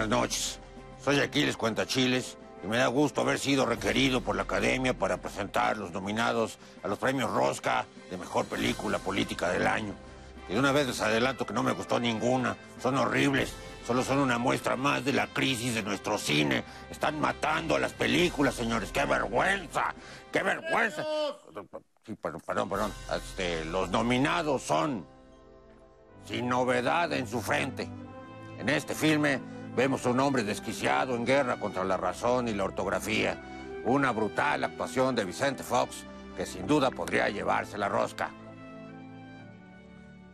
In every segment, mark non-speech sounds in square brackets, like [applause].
buenas noches. Soy Aquiles Cuentachiles y me da gusto haber sido requerido por la Academia para presentar los nominados a los premios Rosca de Mejor Película Política del Año. Y de una vez les adelanto que no me gustó ninguna, son horribles, solo son una muestra más de la crisis de nuestro cine. Están matando a las películas, señores, qué vergüenza, qué vergüenza. Sí, perdón, perdón, perdón. Este, los nominados son Sin novedad en su frente. En este filme vemos un hombre desquiciado en guerra contra la razón y la ortografía. Una brutal actuación de Vicente Fox que sin duda podría llevarse la rosca.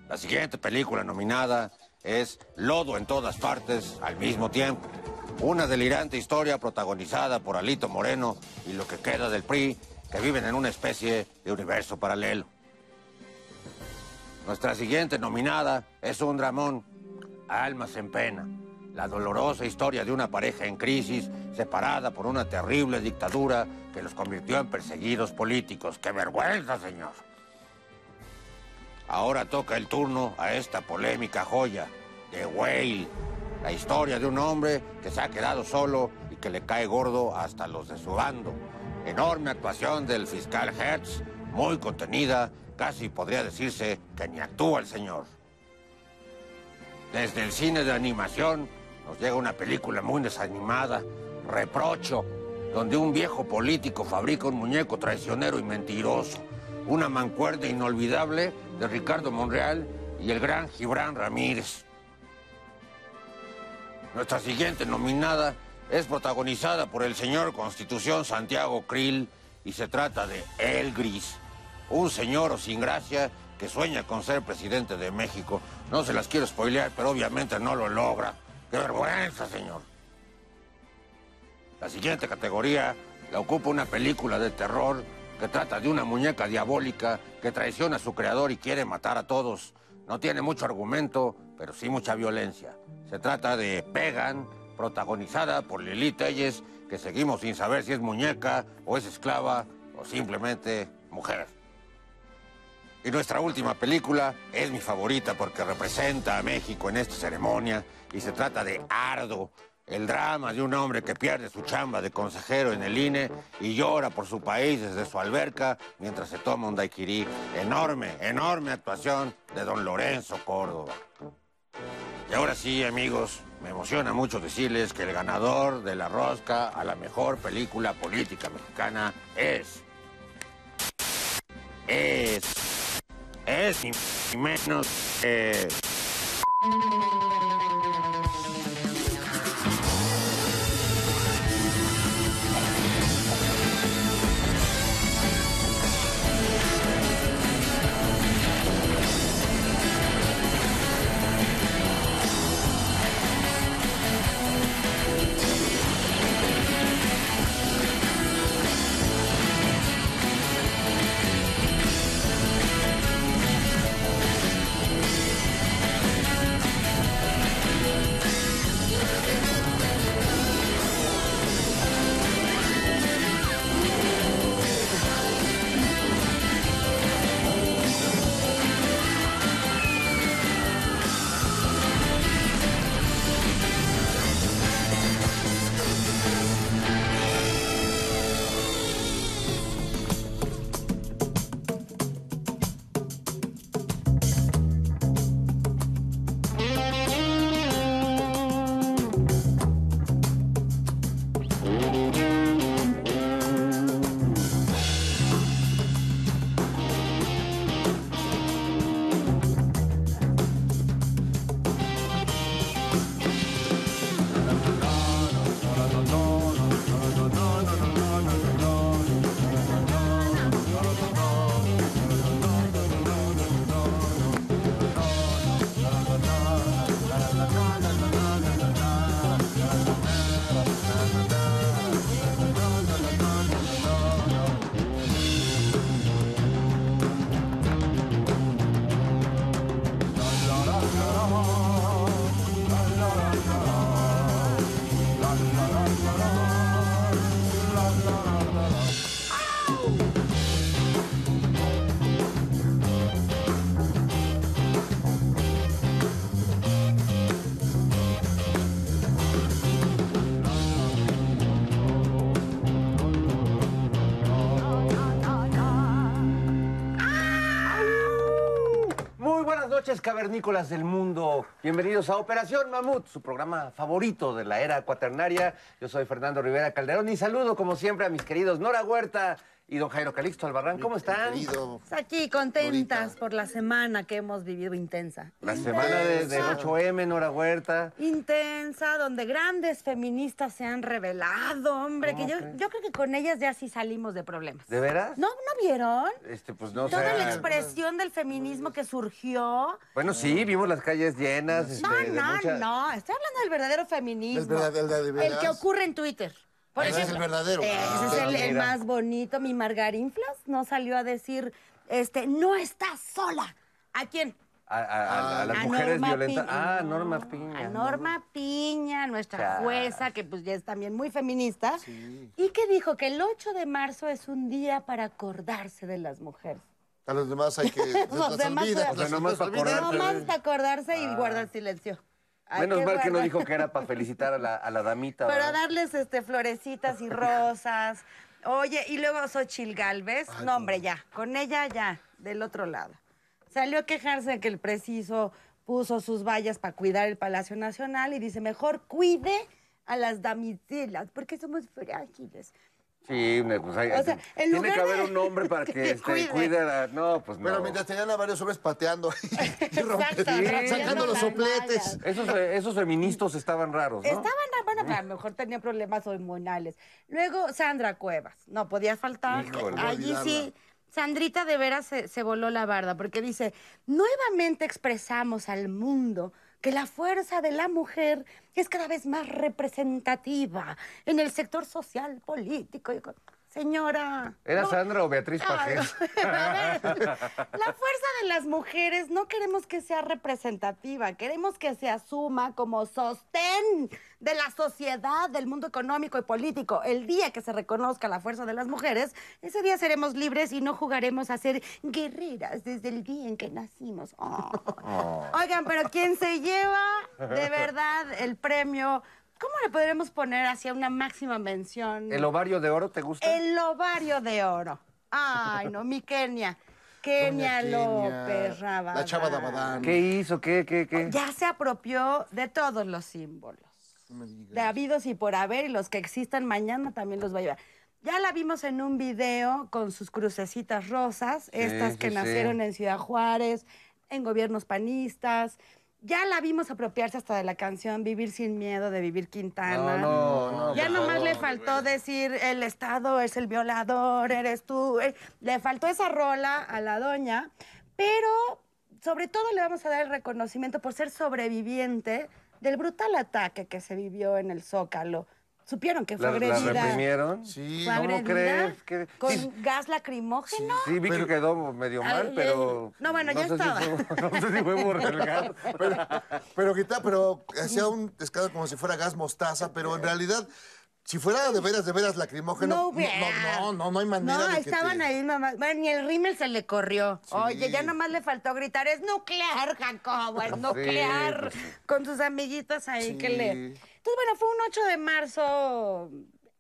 La siguiente película nominada es Lodo en todas partes al mismo tiempo. Una delirante historia protagonizada por Alito Moreno y lo que queda del PRI que viven en una especie de universo paralelo. Nuestra siguiente nominada es un dramón, Almas en Pena, la dolorosa historia de una pareja en crisis, separada por una terrible dictadura que los convirtió en perseguidos políticos. ¡Qué vergüenza, señor! Ahora toca el turno a esta polémica joya, The Whale, la historia de un hombre que se ha quedado solo y que le cae gordo hasta los de su bando. Enorme actuación del fiscal Hertz, muy contenida, casi podría decirse que ni actúa el señor. Desde el cine de animación nos llega una película muy desanimada, Reprocho, donde un viejo político fabrica un muñeco traicionero y mentiroso. Una mancuerda inolvidable de Ricardo Monreal y el gran Gibran Ramírez. Nuestra siguiente nominada es protagonizada por el señor Constitución Santiago Krill y se trata de El Gris, un señor sin gracia que sueña con ser presidente de México. No se las quiero spoilear, pero obviamente no lo logra. ¡Qué vergüenza, señor! La siguiente categoría la ocupa una película de terror que trata de una muñeca diabólica que traiciona a su creador y quiere matar a todos. No tiene mucho argumento, pero sí mucha violencia. Se trata de Pegan, protagonizada por Lili Telles, que seguimos sin saber si es muñeca o es esclava o simplemente mujer. Y nuestra última película es mi favorita porque representa a México en esta ceremonia y se trata de Ardo, el drama de un hombre que pierde su chamba de consejero en el INE y llora por su país desde su alberca mientras se toma un daiquiri. Enorme, enorme actuación de don Lorenzo Córdoba. Y ahora sí, amigos, me emociona mucho decirles que el ganador de la rosca a la mejor película política mexicana es... Es... Es ni menos que... noches, cavernícolas del mundo. Bienvenidos a Operación Mamut, su programa favorito de la era cuaternaria. Yo soy Fernando Rivera Calderón y saludo, como siempre, a mis queridos Nora Huerta y don Jairo Calixto Albarrán. ¿Cómo están? Querido. Pues Aquí contentas Norita. por la semana que hemos vivido intensa. La semana de- del 8M, Nora Huerta. Intensa, donde grandes feministas se han revelado, hombre, que yo, yo creo que con ellas ya sí salimos de problemas. ¿De veras? ¿No, ¿no vieron? Este, pues no Toda la expresión del feminismo que surgió. Bueno, sí, vimos las calles llenas. este, No, de no, mucha- no. Estoy hablando del verdadero feminismo. El verdadero, el de El que ocurre en Twitter. Por Ese es el verdadero. Ese Ah, es el, más bonito. Mi Margarinflas no salió a decir, este, no estás sola. ¿A quién? A, a- a- a las A mujeres Norma violentas. Piña. Ah, No, Norma Piña. A Norma Piña, nuestra Chas. jueza, que pues ya es también muy feminista. Y que dijo que el 8 de marzo es un día para acordarse de las mujeres. A los demás hay que. [laughs] Los demás, olvida, o sea, se las nomás para. No más para acordarse y guardar silencio. Menos mal que no dijo que era para felicitar a la, a la damita. Para ¿verdad? darles este, florecitas y [laughs] rosas. Oye, y luego Xochil Galvez. No, hombre, ya. Con ella ya, del otro lado. Salió a quejarse de que el preciso puso sus vallas para cuidar el Palacio Nacional y dice, mejor cuide a las damiselas, porque somos frágiles. Sí, pues hay, O sea, en tiene que haber un hombre para que, que este, cuide. cuide a la... No, pues no. Pero mientras tenían a varios hombres pateando [laughs] y, Exacto, rompiendo sacando los sopletes. Esos, fe- esos feministas estaban raros, ¿no? Estaban, bueno, a lo mejor tenía problemas hormonales. Luego, Sandra Cuevas. No podía faltar. Híjole. Allí sí, Sandrita de veras se, se voló la barda, porque dice, nuevamente expresamos al mundo que la fuerza de la mujer es cada vez más representativa en el sector social, político. y co- Señora. ¿Era no- Sandra o Beatriz Pajés? [laughs] la fuerza de las mujeres no queremos que sea representativa, queremos que se asuma como sostén de la sociedad, del mundo económico y político. El día que se reconozca la fuerza de las mujeres, ese día seremos libres y no jugaremos a ser guerreras desde el día en que nacimos. Oh. [laughs] Oigan, pero quien se lleva de verdad el premio, ¿cómo le podremos poner hacia una máxima mención? ¿El ovario de oro te gusta? El ovario de oro. Ay, no, mi Kenia. [laughs] Kenia López Rabadán. La chava de Abadán. ¿Qué hizo? ¿Qué, qué, qué? Ya se apropió de todos los símbolos. No me digas. De habidos y por haber, y los que existan mañana también los va a llevar. Ya la vimos en un video con sus crucecitas rosas, estas que sí. nacieron en Ciudad Juárez, en gobiernos panistas. Ya la vimos apropiarse hasta de la canción Vivir sin miedo de Vivir Quintana. No, no, no. Ya por nomás favor. le faltó decir el Estado es el violador, eres tú. eh, Le faltó esa rola a la doña, pero sobre todo le vamos a dar el reconocimiento por ser sobreviviente del brutal ataque que se vivió en el Zócalo. ¿Supieron que fue ¿La, la agredida? reprimieron? Sí. Fue ¿Cómo agredida crees? ¿Qué- con sí. gas lacrimógeno. Sí, vi que quedó medio mal, Ay, pero... no, bueno, ya si estaba. fue- [laughs] no sé si fue por el gas. [laughs] Pero, pero, quita- pero hacía un escándalo como si fuera gas mostaza, pero en realidad, si fuera de veras, de veras lacrimógeno. No hubiera. No, no, no, no hay manera No, de que estaban te- ahí nomás. Bueno, ni el rímel se le corrió. Oye, ya nomás le faltó gritar, es nuclear, Jacobo, es nuclear. pues sí. Con sus amiguitas ahí Sí. que le... Entonces, bueno, fue un 8 de marzo...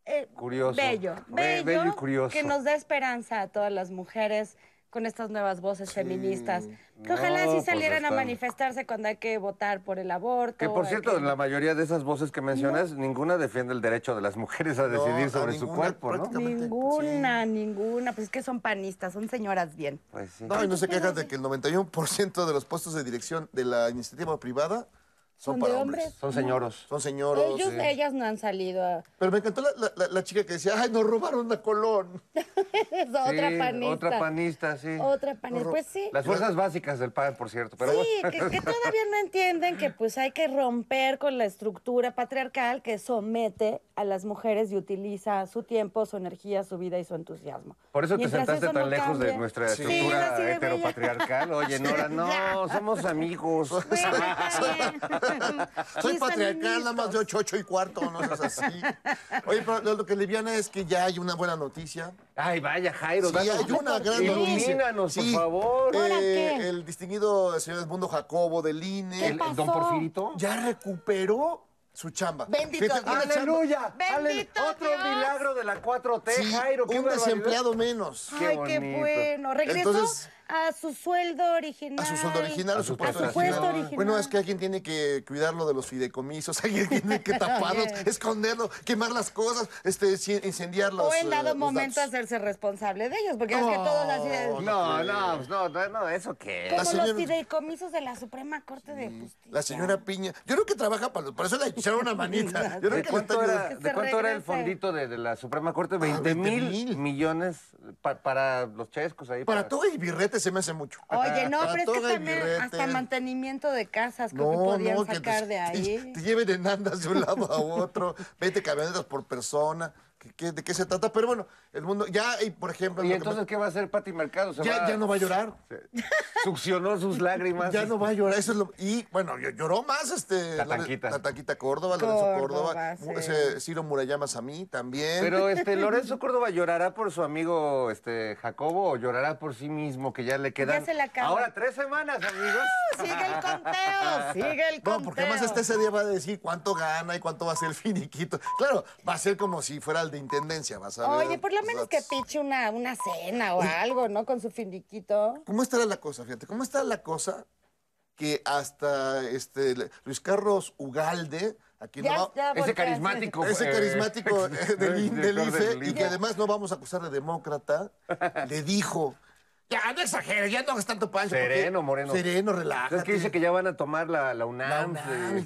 eh, Curioso. Bello, Be- bello, bello y curioso. que nos da esperanza a todas las mujeres con estas nuevas voces feministas. Que ojalá sí pues salieran a manifestarse cuando hay que votar por el aborto. Que por cierto, que- la mayoría de esas voces que mencionas, ninguna defiende el derecho de las mujeres a No, decidir a sobre su cuerpo, ¿no? Ninguna, ninguna. Pues es que son panistas, son señoras bien. Pues sí. No, y no se quejan de que el 91% de los puestos de dirección de la iniciativa privada son, ¿Son para de hombres. hombres? Son señoros. Son señoros. Ellos, sí. ellas no han salido a... Pero me encantó la, la- la- la chica que decía, ay, nos robaron a Colón. [laughs] Es otra Sí, panista. Otra panista, sí. Otra panista. Pues sí. Las fuerzas básicas del PAN, por cierto. Pero sí, bueno. que, que todavía no entienden que pues hay que romper con la estructura patriarcal que somete a las mujeres y utiliza su tiempo, su energía, su vida y su entusiasmo. Por eso te sentaste eso tan no lejos de nuestra Sí. estructura Sí, así de bella. heteropatriarcal. Oye, Nora, no, somos amigos. [laughs] Soy patriarcal, nada más de 8, 8 y cuarto, no seas así. Oye, pero lo, lo que liviana es que ya hay una buena noticia. Ay, vaya, Jairo. Sí, danos- hay una gran noticia. Ilumínanos, Sí, por favor. ¿Ahora eh, qué? El distinguido señor Edmundo Jacobo del INE ¿Qué El- pasó? ¿Don Porfirito? ya recuperó su chamba. Bendito Fíjate, Dios. ¡Aleluya! Bendito Otro Dios. milagro de la 4T, Sí, Jairo. qué un barbaridad. desempleado menos. Qué Ay, qué bonito. bueno. Regresó, Entonces- A su sueldo original. A su sueldo original, a su puesto su puesto original. Bueno, es que alguien tiene que cuidarlo de los fideicomisos, [laughs] alguien tiene que taparlos, esconderlo, quemar las cosas, este, ci- incendiar los O en eh, dado los momento datos. hacerse responsable de ellos, porque es que todos así de... No, no, pues no, no, no, ¿eso qué? Como señora- los fideicomisos de la Suprema Corte de Justicia. La señora Piña, yo creo que trabaja para por eso le echaron una [laughs] manita. Yo creo ¿De que cuánto, era. Que ¿de cuánto era el fondito de, de la Suprema Corte? 20 20 mil mil. millones pa- para los chescos ahí. Para toga y birrete se me hace mucho. Oye, no, pero es que también birrete. hasta mantenimiento de casas creo que podían que sacar te, de ahí. Te, te lleven en andas de un lado a otro, 20 camionetas por persona. ¿Qué- qué- ¿De qué se trata? Pero bueno, el mundo, ya, y por ejemplo... ¿Y entonces me- qué va a hacer Pati Mercado? ¿Se ya, va- ya no va a llorar. Succionó sus lágrimas. Ya no va a llorar, eso es lo... Y bueno, ll- lloró más este... La Tanquita. La Tanquita Córdoba, Lorenzo Córdoba, sí. Ese Ciro Murayama a mí también. Pero [laughs] este Lorenzo Córdoba llorará por su amigo este Jacobo o llorará por sí mismo que ya le quedan se le acaba. ahora tres semanas amigos [laughs] Sigue el conteo, [laughs] sigue el conteo. No, porque además este ese día va a decir cuánto gana y cuánto va a ser el finiquito. Claro, va a ser como si fuera el de intendencia, vas a ver. Oye, por lo los menos que piche una, una cena o algo, ¿no? Con su finiquito. ¿Cómo estará la cosa? Fíjate, ¿cómo está la cosa que hasta este Luis Carlos Ugalde, aquí no va- ya ese volteaste. carismático ese eh, carismático eh, del, I- del IFE, del y que además no vamos a acusar de demócrata, le dijo, ya no exageres, ya no hagas tanto pancho. porque- Sereno, Moreno. Sereno, relájate. es que dice que ya van a tomar la, la La UNAM,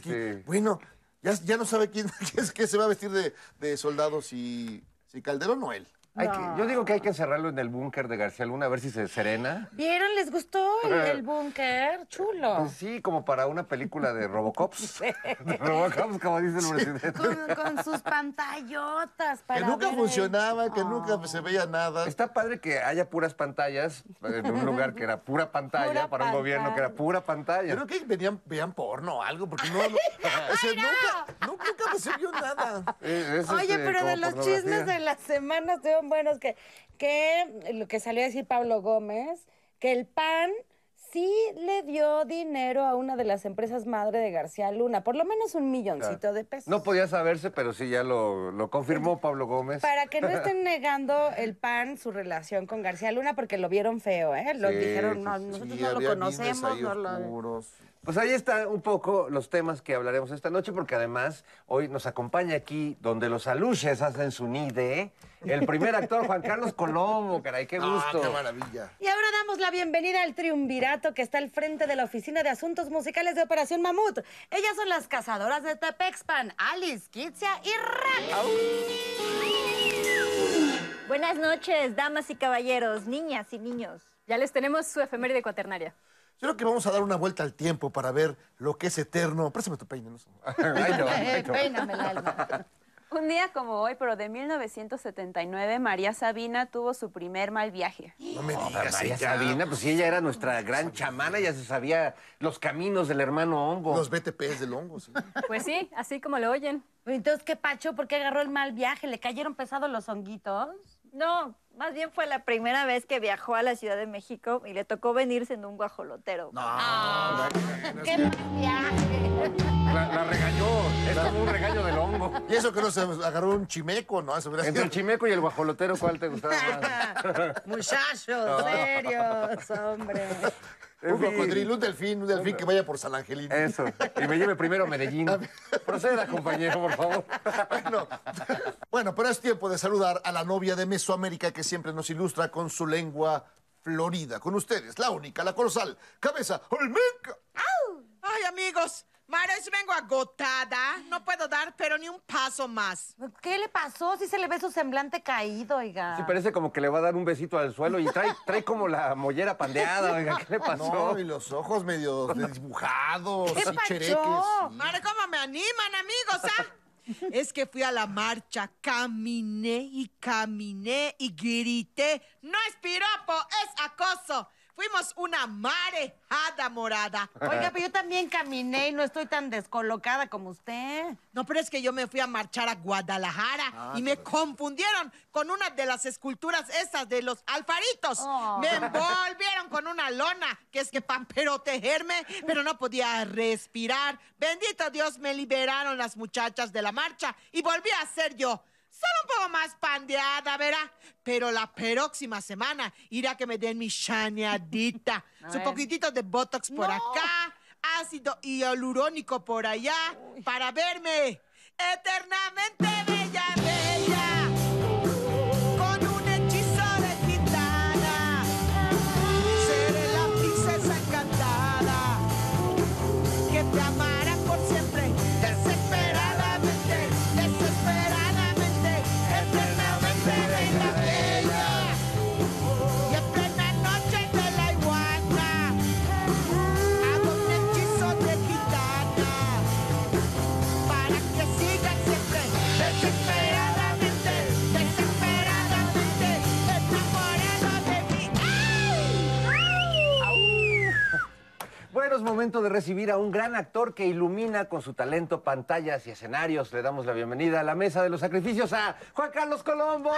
que- este, Bueno, ya, ya no sabe quién, [laughs] quién es que se va a vestir de, de soldado, si, si Calderón o él. Hay que- yo digo que hay que encerrarlo en el búnker de García Luna a ver si se serena ¿Vieron? ¿Les gustó el, [laughs] el búnker? Chulo. pues sí como para una película de Robocops [laughs] [laughs] de Robocops como dice el presidente Con, con sus pantallotas para Que nunca ver funcionaba, el- que nunca se veía nada. Está padre que haya puras pantallas en un lugar que era pura pantalla, Pura para un gobierno que era pura pantalla. Creo que venían, veían porno o algo, porque no, no- o sea, nunca, nunca, nunca me sirvió nada. Eh, es, Oye, este, pero de como los chismes de la semana buenos que, que lo que salió a decir Pablo Gómez, que el PAN sí le dio dinero a una de las empresas madre de García Luna, por lo menos un milloncito de pesos. No podía saberse, pero sí ya lo, lo confirmó Pablo Gómez. Para que no [laughs] estén negando el PAN su relación con García Luna, porque lo vieron feo, ¿eh? Lo Sí, dijeron, no, sí. nosotros Sí, no lo conocemos, no lo... Pues ahí están un poco los temas que hablaremos esta noche, porque además hoy nos acompaña aquí, donde los aluches hacen su nide, el primer actor Juan Carlos Colombo, caray, qué Ah, gusto. qué maravilla. Y ahora damos la bienvenida al triunvirato que está al frente de la Oficina de Asuntos Musicales de Operación Mamut. Ellas son las cazadoras de Tepexpan, Alice, Kitsia y Rack. Buenas noches, damas y caballeros, niñas y niños. Ya les tenemos su efeméride cuaternaria. Yo creo que vamos a dar una vuelta al tiempo para ver lo que es eterno. Préstame tu peine, no sé. [laughs] Ay, no, ay, no. Peíname el alma. Un día como hoy, pero de 1979, María Sabina tuvo su primer mal viaje. No me digas, María. Sabina, pues sí, ella era nuestra gran chamana, ya se sabía los caminos del hermano hongo. Los BTPs del hongo, sí. Pues sí, así como lo oyen. Entonces, ¿qué pacho? ¿Por qué agarró el mal viaje? ¿Le cayeron pesados los honguitos? No, más bien fue la primera vez que viajó a la Ciudad de México y le tocó venirse en un guajolotero. ¡Qué mal viaje! La, la regañó, es como un regaño del hongo. Y eso que no se agarró un chimeco, ¿no? Eso Entre sido- el chimeco y el guajolotero, ¿cuál te gustaba más? [laughs] Muchachos, serios, hombre. Un fin. cocodrilo, un delfín, un delfín que vaya por San Angelino. Eso. Y me lleve primero a Medellín. Proceda, compañero, por favor. Bueno, bueno, pero es tiempo de saludar a la novia de Mesoamérica que siempre nos ilustra con su lengua florida. Con ustedes, la única, la colosal, cabeza Olmeca. Ay, amigos, Mares, vengo agotada. No puedo dar, pero ni un paso más. ¿Qué le pasó? Si se le ve su semblante caído, oiga. Sí, parece como que le va a dar un besito al suelo y trae, [laughs] trae como la mollera pandeada, oiga, ¿qué le pasó? No, y los ojos medio dibujados, [laughs] ¿Qué y pacho? chereques. sí. ¿cómo me animan, amigos, ah? [laughs] Es que fui a la marcha, caminé y caminé y grité. No es piropo, es acoso. Fuimos una marejada morada. Oiga, pero yo también caminé y no estoy tan descolocada como usted. No, pero es que yo me fui a marchar a Guadalajara y me confundieron con una de las esculturas esas de los alfaritos. Oh. Me envolvieron con una lona, que es que para protegerme, pero no podía respirar. Bendito Dios, me liberaron las muchachas de la marcha y volví a ser yo. Solo un poco más pandeada, verá. Pero la próxima semana irá que me den mi chaneadita. [laughs] Su poquitito de botox por acá, ácido hialurónico por allá, para verme eternamente bella. Es momento de recibir a un gran actor que ilumina con su talento pantallas y escenarios. Le damos la bienvenida a la mesa de los sacrificios a Juan Carlos Colombo.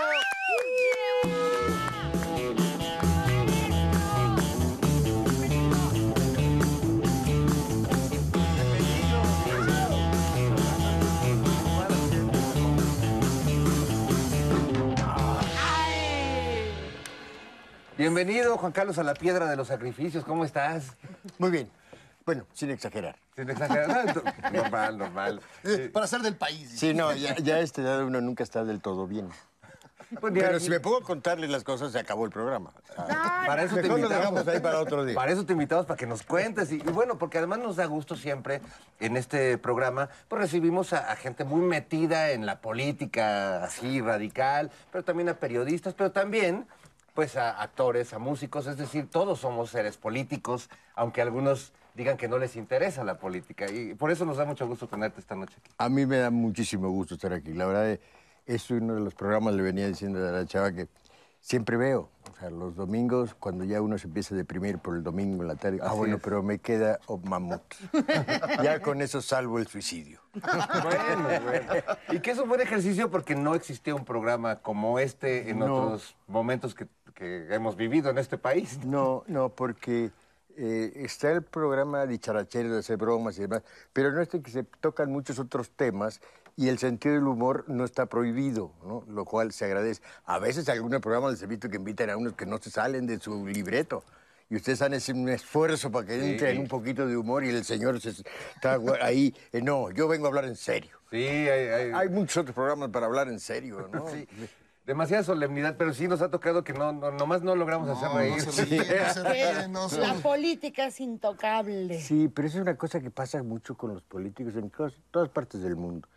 Bienvenido, Juan Carlos, a la piedra de los sacrificios. ¿Cómo estás? Muy bien. Bueno, sin exagerar. Sin exagerar. [laughs] normal, normal. Eh, para ser del país. Sí, no, ya, ya a esta edad uno nunca está del todo bien. Pues Pero si me pongo a contarles las cosas, se acabó el programa. Para eso te lo invitamos. dejamos ahí para otro día. Para eso te invitamos, para que nos cuentes. Y, y bueno, porque además nos da gusto siempre en este programa, pues recibimos a, a gente muy metida en la política, así radical, pero también a periodistas, pero también pues a actores, a músicos, es decir, todos somos seres políticos, aunque algunos digan que no les interesa la política. Y por eso nos da mucho gusto tenerte esta noche aquí. A mí me da muchísimo gusto estar aquí. La verdad, es uno de los programas, le venía diciendo a la chava que siempre veo. O sea, los domingos, cuando ya uno se empieza a deprimir por el domingo en la tarde, ah, Así bueno, es. pero me queda oh, mamut. [laughs] ya con eso salvo el suicidio. Bueno, bueno. Y que es un buen ejercicio porque no existía un programa como este en No. otros momentos que, que hemos vivido en este país. No, no, porque eh, está el programa dicharachero de hacer bromas y demás, pero no es que se tocan muchos otros temas y el sentido del humor no está prohibido, ¿no? lo cual se agradece. A veces algunos programas les he visto que invitan a unos que no se salen de su libreto. Y ustedes han hecho un esfuerzo para que entre en un poquito de humor y el señor se está ahí. eh, no, yo vengo a hablar en serio. Sí, hay, hay- Hay muchos otros programas para hablar en serio, ¿no? [laughs] sí, demasiada solemnidad, pero sí nos ha tocado que no, no nomás no logramos hacer No, reír. no se ríe, no se ríe, no se- La política es intocable. Sí, pero eso es una cosa que pasa mucho con los políticos en todas partes del mundo.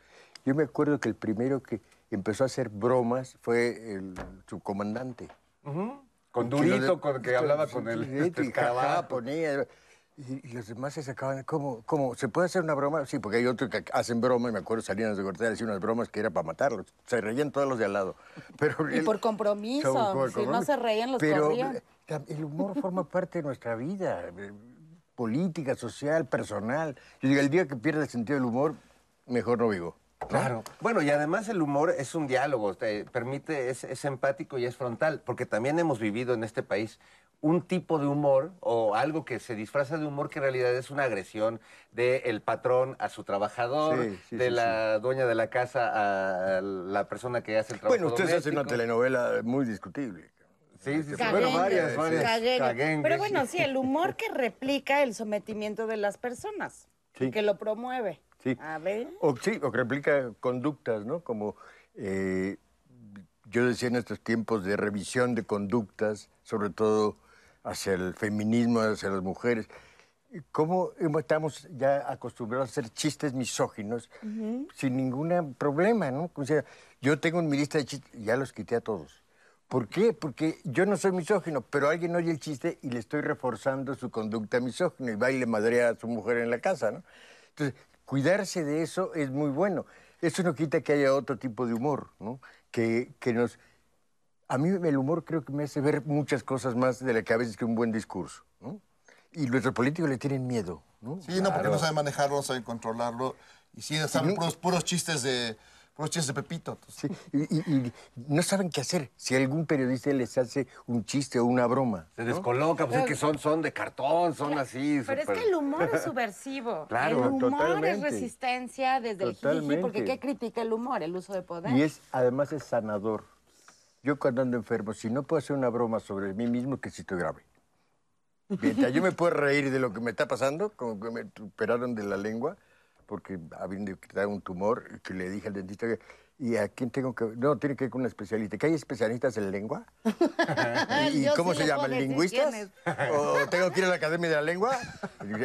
Yo me acuerdo que el primero que empezó a hacer bromas fue el subcomandante. Con Durito, de- con que hablaba con el Durito y escarabajo. ponía. Y, y los demás se sacaban, ¿cómo, ¿cómo? ¿Se puede hacer una broma? Sí, porque hay otros que hacen broma, y me acuerdo Salinas de Gortari hacía unas bromas que era para matarlos. Se reían todos los de al lado. [laughs] Pero Y él- por compromiso. Como- como- si no se reían, los Pero corrían. eh, el humor forma parte de nuestra vida, eh, política, social, personal. Yo digo, el día que pierda el sentido del humor, mejor no vivo. ¿no? Claro. Bueno, y además el humor es un diálogo, te permite, es, es empático y es frontal, porque también hemos vivido en este país un tipo de humor o algo que se disfraza de humor que en realidad es una agresión del patrón a su trabajador, Sí, sí, de sí, la dueña de la casa a la persona que hace el trabajo Bueno, ustedes hacen una telenovela muy discutible. Sí, sí, sí. Caguengue, Bueno, varias, varias. Pero bueno, sí, el humor que replica el sometimiento de las personas. Sí. Que lo promueve. Sí. A ver. O sí, o que replica conductas, ¿no? Como eh, yo decía en estos tiempos de revisión de conductas, sobre todo hacia el feminismo, hacia las mujeres. ¿Cómo estamos ya acostumbrados a hacer chistes misóginos sin ningún problema, ¿no? O sea, yo tengo en mi lista de chistes, ya los quité a todos. ¿Por qué? Porque yo no soy misógino, pero alguien oye el chiste y le estoy reforzando su conducta misógina y va y le madrea a su mujer en la casa, ¿no? Entonces, cuidarse de eso es muy bueno. Eso no quita que haya otro tipo de humor, ¿no? Que, que nos... A mí el humor creo que me hace ver muchas cosas más de las que a veces que un buen discurso, ¿no? Y nuestros políticos le tienen miedo, ¿no? Sí, no, porque no saben manejarlo, no saben controlarlo. Y sí, saben puros, puros chistes de, Unos chistes de Pepito. Sí, y, y- y no saben qué hacer si algún periodista les hace un chiste o una broma. Se descoloca, pues es que son, son de cartón, son así. Pero es que el humor es [laughs] subversivo. Claro, el humor totalmente. es resistencia desde el jiji, porque. ¿qué critica el humor? El uso de poder. Y es, además es sanador. Yo cuando ando enfermo, si no puedo hacer una broma sobre mí mismo, que si estoy grave. Mientras yo me puedo reír de lo que me está pasando, como que me operaron de la lengua, porque habiendo de quitar un tumor, que le dije al dentista que, ¿y a quién tengo que...? No, tiene que ir con un especialista. ¿Que hay especialistas en lengua? [laughs] ¿Y, cómo sí se llaman? ¿Lingüistas? ¿O [laughs] tengo que ir a la Academia de la Lengua?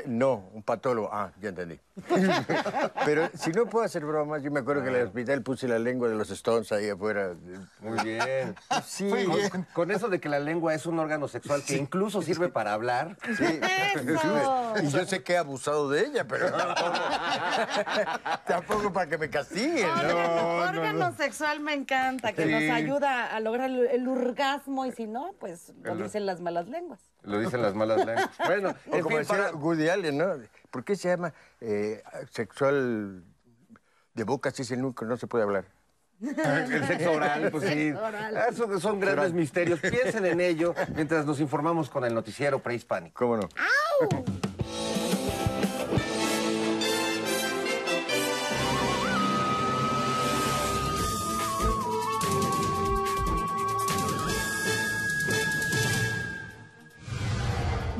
No, un patólogo. Ah, ya entendí. [laughs] Pero si no puedo hacer bromas, yo me acuerdo que en el hospital puse la lengua de los Stones ahí afuera. Muy bien. Sí, Con- Con, con eso de que la lengua es un órgano sexual que incluso sirve para hablar. sí. ¡Eso! Y yo sé que he abusado de ella, pero tampoco, tampoco para que me castiguen. No, no, órgano no. sexual me encanta, que Sí. nos ayuda a lograr el, el orgasmo y si no, pues lo dicen las malas lenguas. Lo dicen las malas lenguas. [laughs] Bueno, O en como fin, decía para- Woody Allen, ¿no? ¿Por qué se llama eh, sexual de boca si es el único no se puede hablar? [laughs] el sexo oral, pues sí. Sexo oral. Ah, Son, son grandes misterios. Piensen en ello mientras nos informamos con el noticiero prehispánico. ¿Cómo no?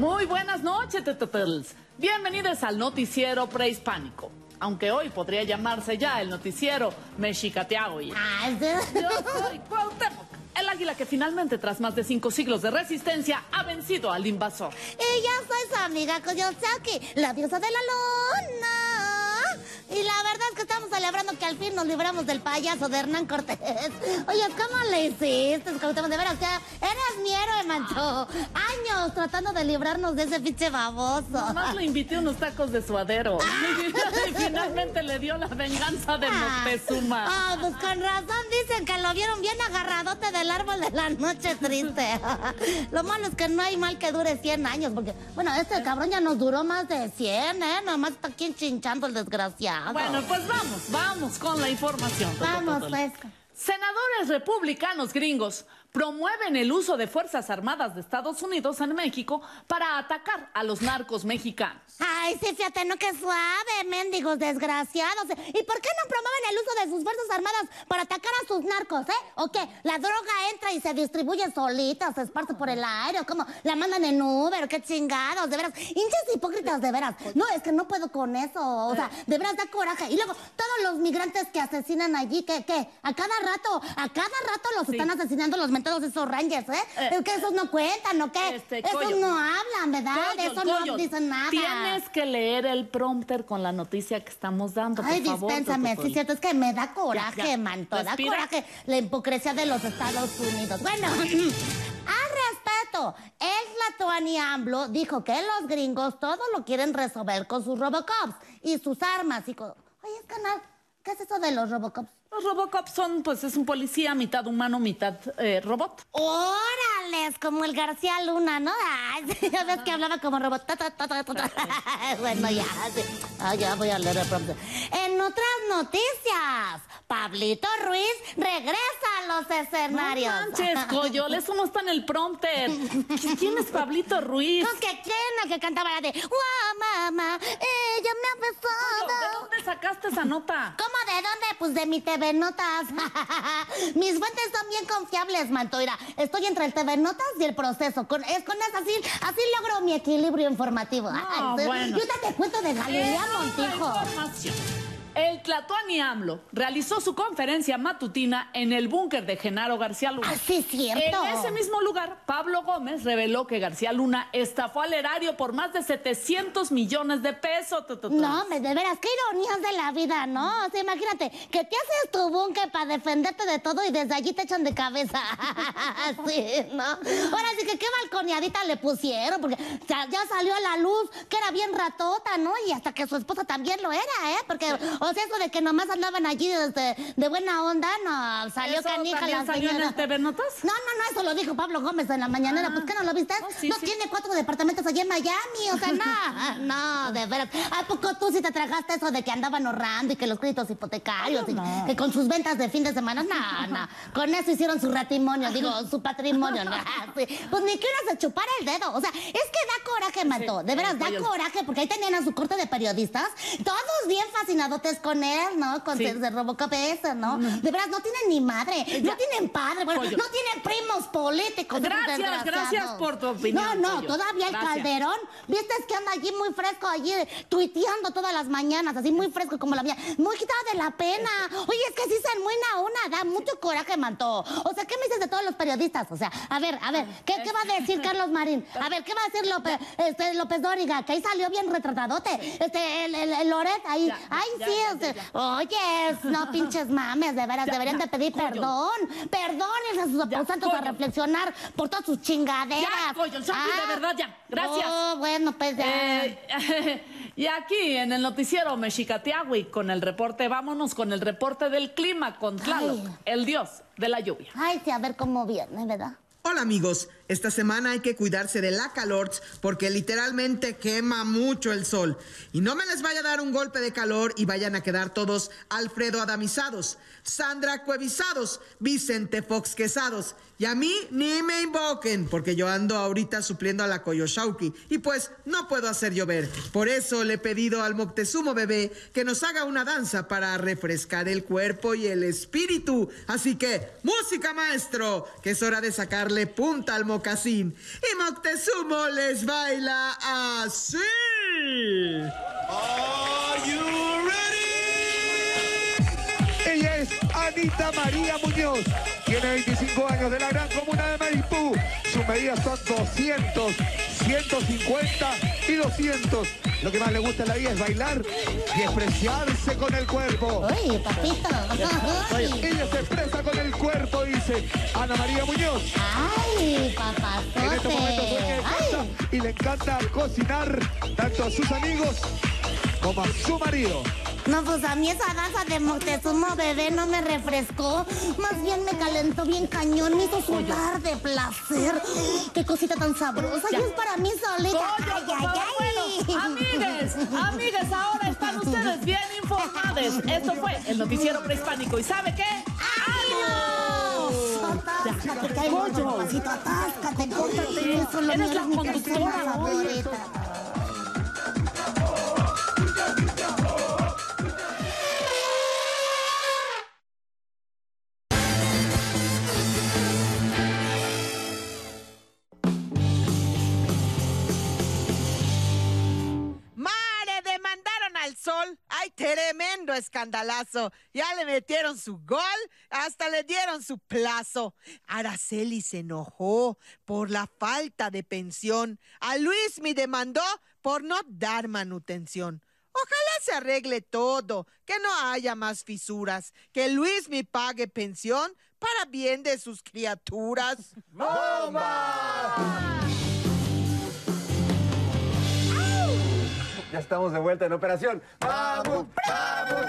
Muy buenas noches, Tetetels. Bienvenidos al noticiero prehispánico. Aunque hoy podría llamarse ya el noticiero mexicateado. Yo soy Cuauhtémoc, el águila que finalmente, tras más de cinco siglos de resistencia, ha vencido al invasor. Y yo soy su amiga Koyosaki, la diosa de la luna. Y la verdad es que estamos celebrando que al fin nos libramos del payaso de Hernán Cortés. Oye, ¿cómo le hiciste, Cuauhtémoc? De veras, o sea, eres mi héroe, mancho. Años tratando de librarnos de ese pinche baboso. Nomás le invité unos tacos de suadero. [laughs] [laughs] y finalmente le dio la venganza de Moctezuma. Ah, pues con razón dicen que lo vieron bien agarradote del árbol de la noche triste. [laughs] lo malo es que no hay mal que dure 100 años, porque, bueno, este cabrón ya nos duró más de 100, ¿eh? Nomás está aquí enchinchando el desgraciado. Bueno, pues vamos, vamos con la información. Vamos, pues. Senadores republicanos gringos promueven el uso de Fuerzas Armadas de Estados Unidos en México para atacar a los narcos mexicanos. Ay, sí, fíjate, no, qué suave, mendigos desgraciados. ¿Y por qué no promueven el uso de sus Fuerzas Armadas para atacar a sus narcos, eh? ¿O qué? ¿La droga entra y se distribuye solita, se esparce por el aire? ¿O cómo? ¿La mandan en Uber? ¿Qué chingados? De veras, hinchas hipócritas, de veras. No, es que no puedo con eso. O sea, de veras da coraje. Y luego, todos los migrantes que asesinan allí, ¿qué? ¿Qué? A cada rato, a cada rato los están asesinando los mentados esos rangers, ¿eh? Eh, es que esos no cuentan, ¿o qué? Este, esos no hablan, ¿verdad? Coyol, Eso no dicen nada. Tienes que leer el prompter con la noticia que estamos dando, Ay, dispénsame, sí, cierto, es que me da coraje, Ya, ya. manto, da Respira. coraje la hipocresía de los Estados Unidos. Bueno, [clears throat] al respeto, el Tlatoani AMLO dijo que los gringos todo lo quieren resolver con sus Robocops y sus armas y con... Oye, canal, ¿qué es eso de los Robocops? Los Robocops son, pues, es un policía mitad humano, mitad eh, robot. ¡Órales! Como el García Luna, ¿no? Ya ves que hablaba como robot. Bueno, ya, sí. Ah, ya voy a leer el prompter. En otras noticias, Pablito Ruiz regresa a los escenarios. No manches, Coyol, eso no está en el prompter. ¿Quién es Pablito Ruiz? ¿Con que quién? El que cantaba la de ¡Guau, mamá! ¡Ella me ha Coyo, ¿De besado! dónde sacaste esa nota? ¿Cómo de dónde? Pues de mi TV Notas. [laughs] Mis fuentes son bien confiables, Mantoira. Estoy entre el TV Notas y el proceso. Con, es con eso así, así logro mi equilibrio informativo. No, bueno. Yo te cuento de Galilea Esa Montijo. El Tlatuani AMLO realizó su conferencia matutina en el búnker de Genaro García Luna. Ah, sí, cierto. En ese mismo lugar, Pablo Gómez reveló que García Luna estafó al erario por más de 700 millones de pesos. No, hombre, de veras, qué ironías de la vida, ¿no? O sea, imagínate, que te haces tu búnker para defenderte de todo y desde allí te echan de cabeza. [laughs] sí, ¿no? Ahora sí que qué balconeadita le pusieron, porque ya, ya salió a la luz que era bien ratota, ¿no? Y hasta que su esposa también lo era, ¿eh? Porque O sea, eso de que nomás andaban allí de, de buena onda, no, salió ¿Eso canija la salió en el TV Notas? No, no, no, eso lo dijo Pablo Gómez en la mañanera. ¿Pues qué no lo viste? sí, no sí. tiene cuatro departamentos allí en Miami, o sea, no, [laughs] no, de veras. ¿A poco tú sí te tragaste eso de que andaban ahorrando y que los créditos hipotecarios y que con sus ventas de fin de semana? No, no. Con eso hicieron su patrimonio, digo, su patrimonio. No, sí. Pues ni que uno se chupara el dedo. O sea, es que da coraje, Manto. De veras, da coraje porque ahí tenían a su corte de periodistas, todos bien fascinadotes con él, ¿no? Con Sí. se, se robó cabeza, ¿no? De veras, no tienen ni madre, no tienen padre, bueno, no tienen primos políticos. Gracias, gracias por tu opinión, No, no, todavía el Gracias. Calderón, viste que anda allí muy fresco, allí tuiteando todas las mañanas, así muy fresco como la mía, muy quitado de la pena. Oye, es que sí se enmuina una, da mucho coraje, Manto. O sea, ¿qué me dices de todos los periodistas? O sea, a ver, a ver, ¿qué, qué va a decir Carlos Marín? A ver, ¿qué va a decir López, este, López Dóriga? Que ahí salió bien retratadote. Este, el, el, el Loret ahí. Ya, Ay, sí, oye, no pinches mames, de veras, Ya, deberían de pedir perdón. Perdónense a sus aposantos a reflexionar por todas sus chingaderas. Ya, el shopping, de verdad, ya. Gracias. Oh, bueno, pues ya. Eh, [laughs] y aquí en el noticiero Mexicatiagui con el reporte, vámonos con el reporte del clima con Tlaloc, Ay. el dios de la lluvia. Ay, sí, a ver cómo viene, ¿verdad? Hola amigos, esta semana hay que cuidarse de la calor porque literalmente quema mucho el sol. Y no me les vaya a dar un golpe de calor y vayan a quedar todos Alfredo Adamizados, Sandra Cuevizados, Vicente Fox Quesados. Y a mí ni me invoquen porque yo ando ahorita supliendo a la Coyoshauki y pues no puedo hacer llover. Por eso le he pedido al Moctezuma bebé que nos haga una danza para refrescar el cuerpo y el espíritu. Así que, música maestro, que es hora de sacarle punta al mocasín. Y Moctezumo les baila así. Ella es Anita María Muñoz. Tiene 25 años de la gran comuna de Maipú. Sus medidas son 200, 150 y 200. Lo que más le gusta en la vida es bailar y expresarse con el cuerpo. Uy, papito. [laughs] Ella se expresa con el cuerpo, dice Ana María Muñoz. Ay, En dueña de papazote. casa Ay, y le encanta cocinar tanto a sus amigos como a su marido. No, pues a mí esa danza de Moctezuma bebé no me refrescó. Más bien me calentó bien cañón, me hizo sudar de placer. Qué cosita tan sabrosa. Y es para mí solita. Pollo, Ay, ay, ay. bueno, amigues, amigues, ahora están ustedes bien informados. Esto fue el noticiero prehispánico. ¿Y sabe qué? Atáscate, que hay atáscate, córtate. Eres la conductora escandalazo! Ya le metieron su gol, hasta le dieron su plazo. Araceli se enojó por la falta de pensión. A Luis me demandó por no dar manutención. Ojalá se arregle todo, que no haya más fisuras, que Luis me pague pensión para bien de sus criaturas. Ya estamos de vuelta en operación. ¡Vamos! ¡Vamos!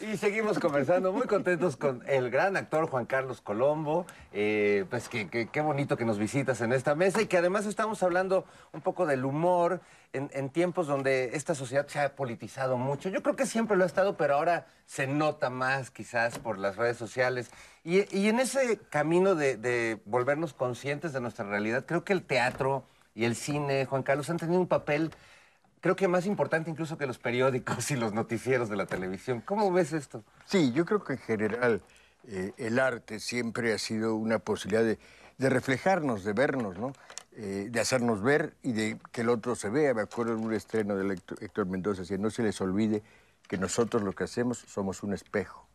Y seguimos conversando, muy contentos con el gran actor Juan Carlos Colombo. Eh, pues que, que- qué bonito que nos visitas en esta mesa y que además estamos hablando un poco del humor en, en tiempos donde esta sociedad se ha politizado mucho. Yo creo que siempre lo ha estado, pero ahora se nota más quizás por las redes sociales. Y, y en ese camino de, de volvernos conscientes de nuestra realidad, creo que el teatro y el cine, Juan Carlos, han tenido un papel creo que más importante incluso que los periódicos y los noticieros de la televisión. ¿Cómo ves esto? Sí, yo creo que en general eh, el arte siempre ha sido una posibilidad de, de reflejarnos, de vernos, ¿no? Eh, de hacernos ver y de que el otro se vea. Me acuerdo en un estreno de Héctor, Mendoza, decía, no se les olvide que nosotros lo que hacemos somos un espejo.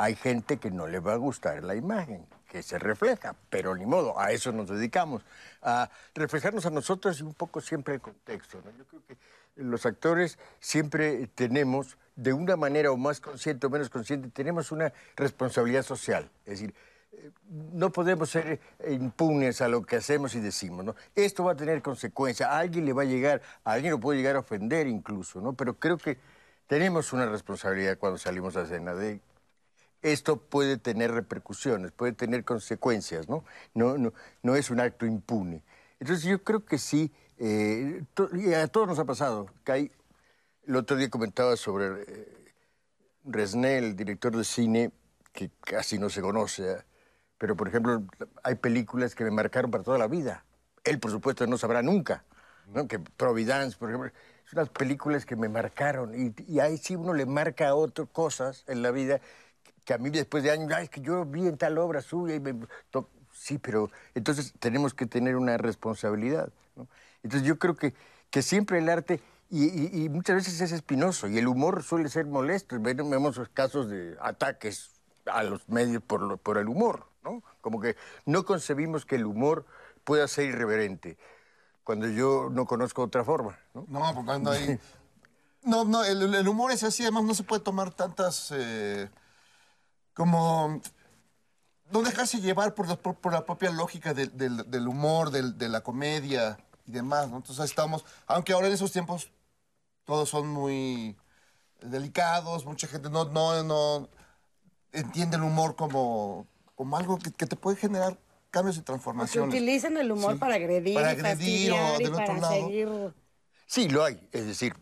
Hay gente que no le va a gustar la imagen, que se refleja, pero ni modo, a eso nos dedicamos, a reflejarnos a nosotros y un poco siempre el contexto. ¿no? Yo creo que los actores siempre tenemos, de una manera o más consciente o menos consciente, tenemos una responsabilidad social. Es decir, eh, no podemos ser eh, impunes a lo que hacemos y decimos, ¿no? Esto va a tener consecuencias, a alguien le va a llegar, a alguien lo puede llegar a ofender incluso, ¿no? Pero creo que tenemos una responsabilidad cuando salimos a cena de esto puede tener repercusiones, puede tener consecuencias, ¿no? No, no, no es un acto impune. Entonces yo creo que sí, eh, to- y a todos nos ha pasado, que hay, el otro día comentaba sobre eh, Resné, el director de cine, que casi no se conoce, ¿eh? pero por ejemplo hay películas que me marcaron para toda la vida. Él, por supuesto, no sabrá nunca, ¿no? Que Providence, por ejemplo, son unas películas que me marcaron y, y ahí sí uno le marca a otro cosas en la vida que a mí después de años, "Ay, es que yo vi en tal obra suya y me to-". Sí, pero entonces tenemos que tener una responsabilidad. ¿no? Entonces yo creo que, que siempre el arte, y, y- y muchas veces es espinoso, y el humor suele ser molesto. Ve- Vemos casos de ataques a los medios por, lo- por el humor, ¿no? Como que no concebimos que el humor pueda ser irreverente, cuando yo no conozco otra forma. ¿no? No, porque no hay... [laughs] No, no, el, el humor es así, además no se puede tomar tantas... eh, como... No dejarse llevar por la, por, por la propia lógica del, del- del humor, del- de la comedia y demás, ¿no? Entonces ahí estamos, aunque ahora en esos tiempos todos son muy delicados, mucha gente no, no, no entiende el humor como, como algo que, que te puede generar cambios y Que transformaciones. utilicen el humor Sí. para agredir, Para y agredir o del otro para lado. seguir... Sí, lo hay. Es decir,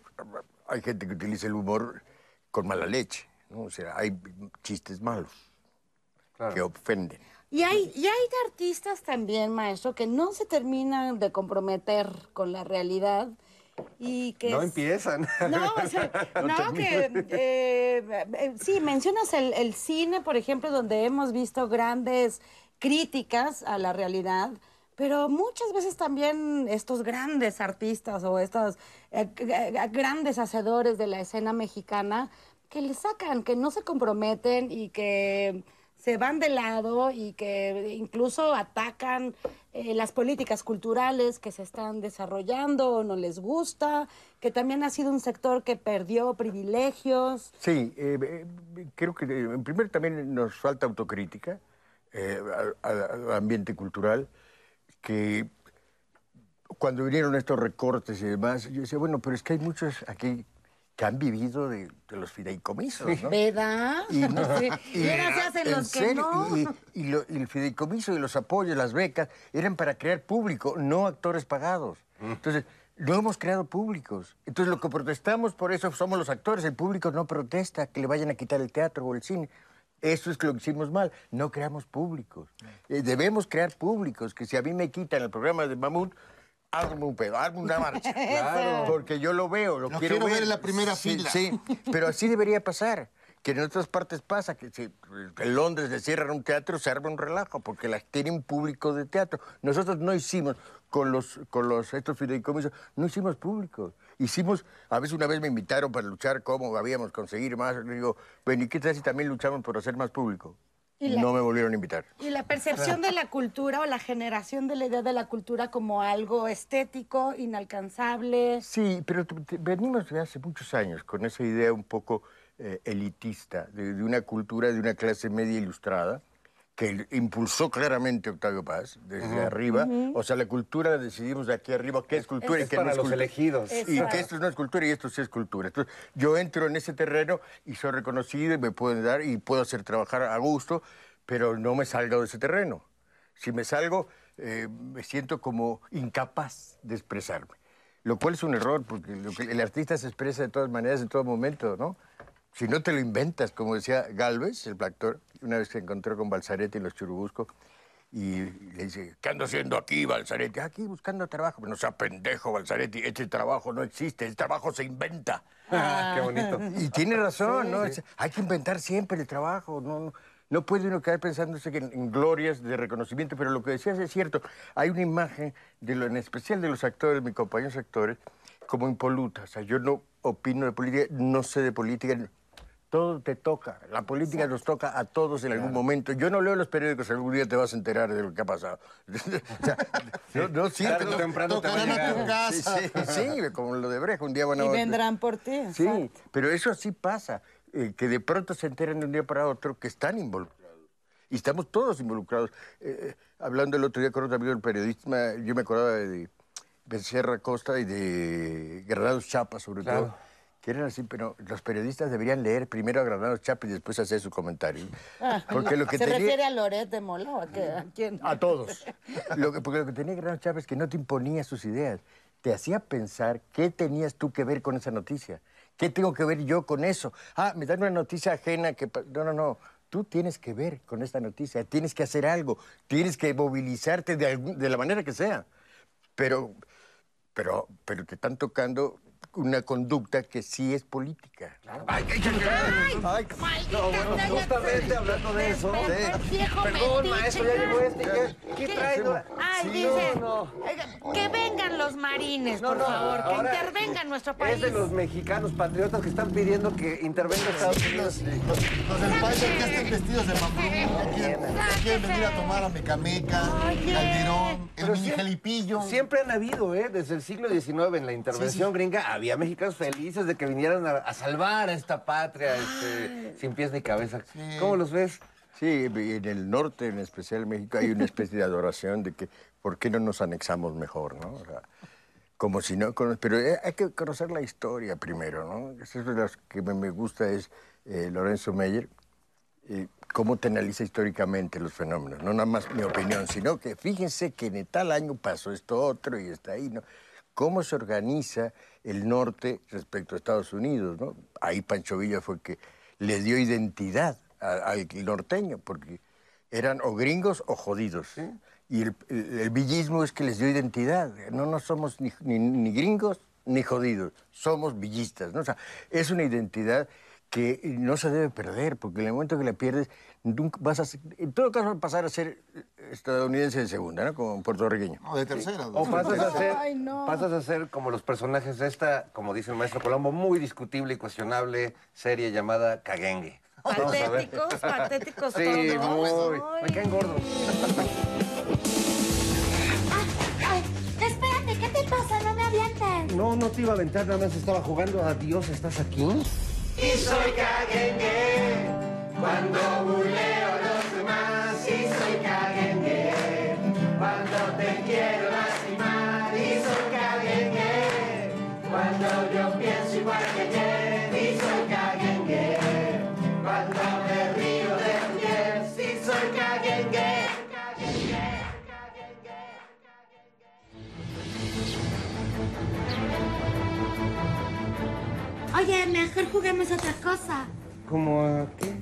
hay gente que utiliza el humor con mala leche. ¿No? O sea, hay chistes malos que ofenden. Y hay, y hay de artistas también, maestro, que no se terminan de comprometer con la realidad y que... No es- empiezan. [laughs] No, o sea, [laughs] no, que eh, eh, sí, mencionas el, el cine, por ejemplo, donde hemos visto grandes críticas a la realidad, pero muchas veces también estos grandes artistas o estos eh, grandes hacedores de la escena mexicana que le sacan, que no se comprometen y que se van de lado y que incluso atacan eh, las políticas culturales que se están desarrollando o no les gusta, que también ha sido un sector que perdió privilegios. Sí, eh, eh, creo que en primer también nos falta autocrítica al ambiente cultural, que cuando vinieron estos recortes y demás, yo decía, bueno, pero es que hay muchos aquí que han vivido de, de los fideicomisos, ¿no? ¿Verdad? Y, no- Sí. y- Y ahora se hacen en los que serio, no. Y, y lo- y el fideicomiso y los apoyos, las becas, eran para crear público, no actores pagados. Entonces, no hemos creado públicos. Entonces, lo que protestamos por eso somos los actores. El público no protesta que le vayan a quitar el teatro o el cine. Eso es lo que hicimos mal. No creamos públicos. Eh, debemos crear públicos. Que si a mí me quitan el programa de Mamut, hazme un pedo, hazme una marcha. [laughs] Claro. Porque yo lo veo, lo, Lo quiero, quiero ver en la primera Sí, fila. Sí, pero así debería pasar. Que en otras partes pasa, que si en Londres le cierran un teatro, se arma un relajo, porque las tiene un público de teatro. Nosotros no hicimos, con los, con los estos fideicomisos, no hicimos públicos. Hicimos, a veces una vez me invitaron para luchar cómo habíamos conseguir más. Le digo, bueno, ¿y qué tal si también luchamos por hacer más público? Y la- No me volvieron a invitar. Y la percepción de la cultura o la generación de la idea de la cultura como algo estético, inalcanzable. Sí, pero t- t- venimos de hace muchos años con esa idea un poco eh, elitista de, de una cultura de una clase media ilustrada que impulsó claramente Octavio Paz desde Ujú. arriba. Ujú. O sea, la cultura la decidimos de aquí arriba qué es cultura Es y qué para no es los cultura. elegidos. Y Exacto. que esto no es cultura y esto sí es cultura. Entonces, yo entro en ese terreno y soy reconocido y me pueden dar y puedo hacer trabajar a gusto, pero no me salgo de ese terreno. Si me salgo, eh, me siento como incapaz de expresarme. Lo cual es un error, porque lo que- el artista se expresa de todas maneras, en todo momento, ¿no? Si no te lo inventas, como decía Galvez, el actor, una vez se encontró con Balzaretti en los Churubusco, y le dice, ¿qué ando haciendo aquí, Balzaretti? Aquí buscando trabajo. No sea pendejo, Balzaretti, este trabajo no existe, el trabajo se inventa. [laughs] Ah, qué bonito. Y tiene razón, Sí, ¿no? sí. Hay que inventar siempre el trabajo, no, no, no puede uno quedar pensándose que en, en glorias de reconocimiento, pero lo que decías es cierto. Hay una imagen, de lo, en especial de los actores, mis compañeros actores, como impoluta. O sea, yo no opino de política, no sé de política. Todo te toca. La política nos toca a todos en algún momento. Yo no leo los periódicos, algún día te vas a enterar de lo que ha pasado. [laughs] O sea, no, no siempre. Tarde o temprano te a tu casa. Sí, sí, sí, como lo de Brejo, un día van a Y vendrán por ti. Sí, exacto. pero eso sí pasa, eh, que de pronto se enteran de un día para otro que están involucrados. Y estamos todos involucrados. Eh, eh, hablando el otro día con otro amigo del periodista, yo me acordaba de Becerra Costa y de Granados Chapa, sobre Claro. todo, que eran así, pero los periodistas deberían leer primero a Granados Chapa y después hacer su comentario. Porque lo que ¿Se tenía- refiere a Loret de Mola o a, qué? ¿A quién? A todos. Lo que, porque lo que tenía Granados Chapa es que no te imponía sus ideas. Te hacía pensar qué tenías tú que ver con esa noticia. ¿Qué tengo que ver yo con eso? Ah, me dan una noticia ajena que... No, no, no. Tú tienes que ver con esta noticia. Tienes que hacer algo. Tienes que movilizarte de, algún- de la manera que sea. Pero, pero, pero te están tocando una conducta que sí es política. Ay, no, bueno, justamente hablando de eso. Perdón, maestro, ya llegó este. ¿Qué, qué trae? No, Ay, Sí, dice, no, no. oiga, que vengan los marines, No, por no, favor, que ahora intervenga en nuestro país. Es de los mexicanos patriotas que están pidiendo que intervenga Estados Unidos. Los del país que estén vestidos de que quieren, venir a tomar a Mecameca, Calderón, el mini. Siempre han habido, ¿eh? Desde el siglo XIX en la intervención gringa había mexicanos felices de que vinieran a, a salvar a esta patria este, sin pies ni cabeza. ¿Cómo los ves? Sí, en el norte, en especial en México, hay una especie de adoración de que ¿por qué no nos anexamos mejor, no? O sea, como si no... Pero eh, hay que conocer la historia primero, ¿no? Eso es las que me, me gusta es eh, Lorenzo Meyer, eh, cómo te analiza históricamente los fenómenos. No nada más mi opinión, sino que fíjense que en tal año pasó esto otro y está ahí, ¿no? Cómo se organiza el norte respecto a Estados Unidos, ¿no? Ahí Pancho Villa fue que le dio identidad al norteño, porque eran o gringos o jodidos. Y el, el- el villismo es que les dio identidad. No, no somos ni, ni- ni gringos ni jodidos, somos villistas. ¿no? O sea, es una identidad que no se debe perder, porque en el momento que la pierdes, nunca vas a ser- en todo caso vas a pasar a ser estadounidense de segunda, ¿no? Como puertorriqueño. No, de tercera. O pasas a ser, Ay, no. pasas a ser como los personajes de esta, como dice el maestro Colombo, muy discutible y cuestionable serie llamada Cagengue. Patéticos, patéticos Sí, todos. muy. Me caen gordos. Ay, espérate, ¿qué te pasa? No me avientes. No, no te iba a aventar, nada más estaba jugando a Dios, ¿estás aquí? Y soy caguengue cuando Oye, mejor juguemos otra cosa. ¿Cómo a qué?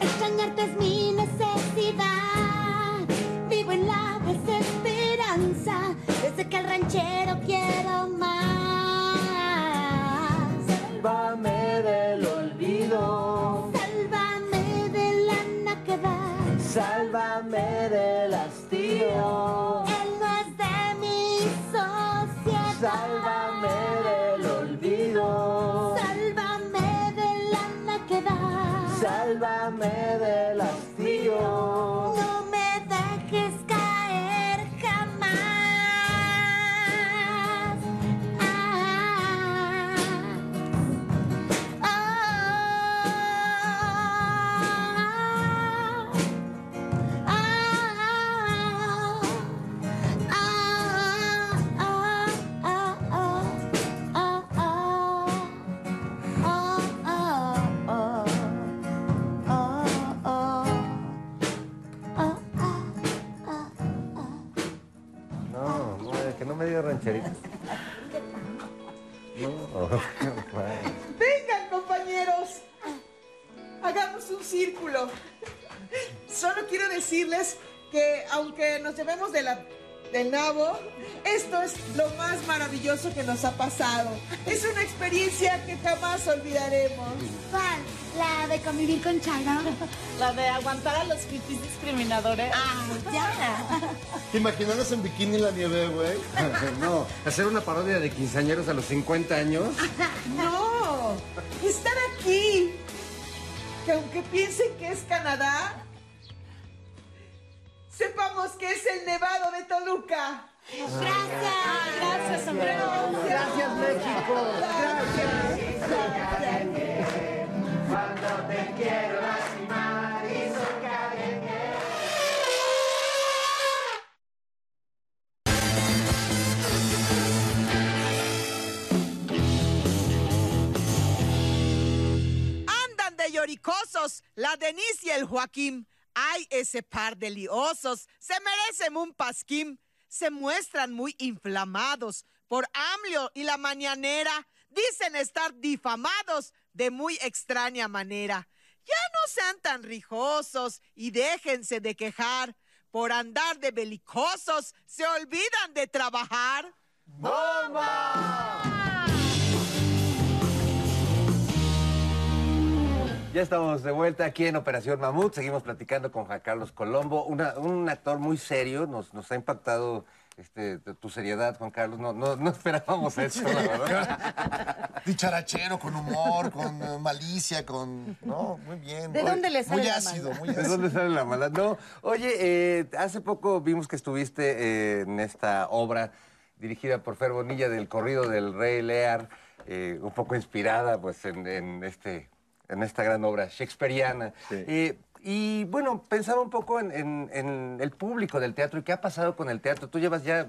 Extrañarte es mi necesidad. Vivo en la desesperanza. Desde que el ranchero quiero más. Sálvame del olvido. Sálvame de la necedad. Sálvame del hastío. Círculo. Solo quiero decirles que aunque nos llevemos de la, del nabo, esto es lo más maravilloso que nos ha pasado. Es una experiencia que jamás olvidaremos. ¿Cuál? ¿La de convivir con Chalo? La de aguantar a los pipis discriminadores. Ah, ya. ¿Te imaginas en bikini en la nieve, güey? [laughs] no, hacer una parodia de quinceañeros a los 50 años. No, estar aquí. Que aunque piensen que es Canadá, sepamos que es el Nevado de Toluca. Gracias. Gracias, hombre. Gracias, México. Cuando te quiero la Denise y el Joaquín. Ay, ese par de liosos, se merecen un pasquín. Se muestran muy inflamados por AMLO y la mañanera. Dicen estar difamados de muy extraña manera. Ya no sean tan rijosos y déjense de quejar. Por andar de belicosos, se olvidan de trabajar. Ya estamos de vuelta aquí en Operación Mamut. Seguimos platicando con Juan Carlos Colombo, una- un actor muy serio. Nos, nos ha impactado este, tu seriedad, Juan Carlos. No, no, no esperábamos eso, la verdad. Dicharachero, con humor, con eh, malicia, con... No, muy bien. ¿De Muy- dónde le sale Muy la ácido, maldad? muy ¿De ácido. dónde sale la maldad? No, oye, eh, hace poco vimos que estuviste eh, en esta obra dirigida por Fer Bonilla del corrido del Rey Lear, eh, un poco inspirada pues en, en este, en esta gran obra shakespeariana. Eh, y bueno, pensaba un poco en, en- en el público del teatro y qué ha pasado con el teatro. Tú llevas ya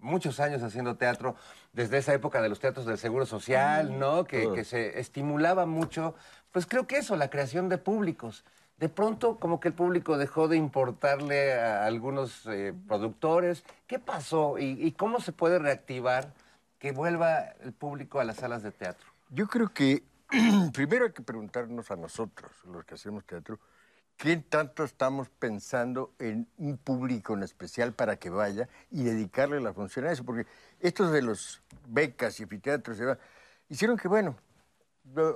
muchos años haciendo teatro, desde esa época de los teatros del Seguro Social, ¿no? Que, que se estimulaba mucho, pues creo que eso, la creación de públicos. De pronto, como que el público dejó de importarle a algunos eh, productores. ¿Qué pasó y, y cómo se puede reactivar que vuelva el público a las salas de teatro? Yo creo que [clears throat] primero hay que preguntarnos a nosotros, los que hacemos teatro, ¿qué tanto estamos pensando en un público en especial para que vaya y dedicarle la función a eso? Porque estos de los becas y anfiteatros hicieron que, bueno,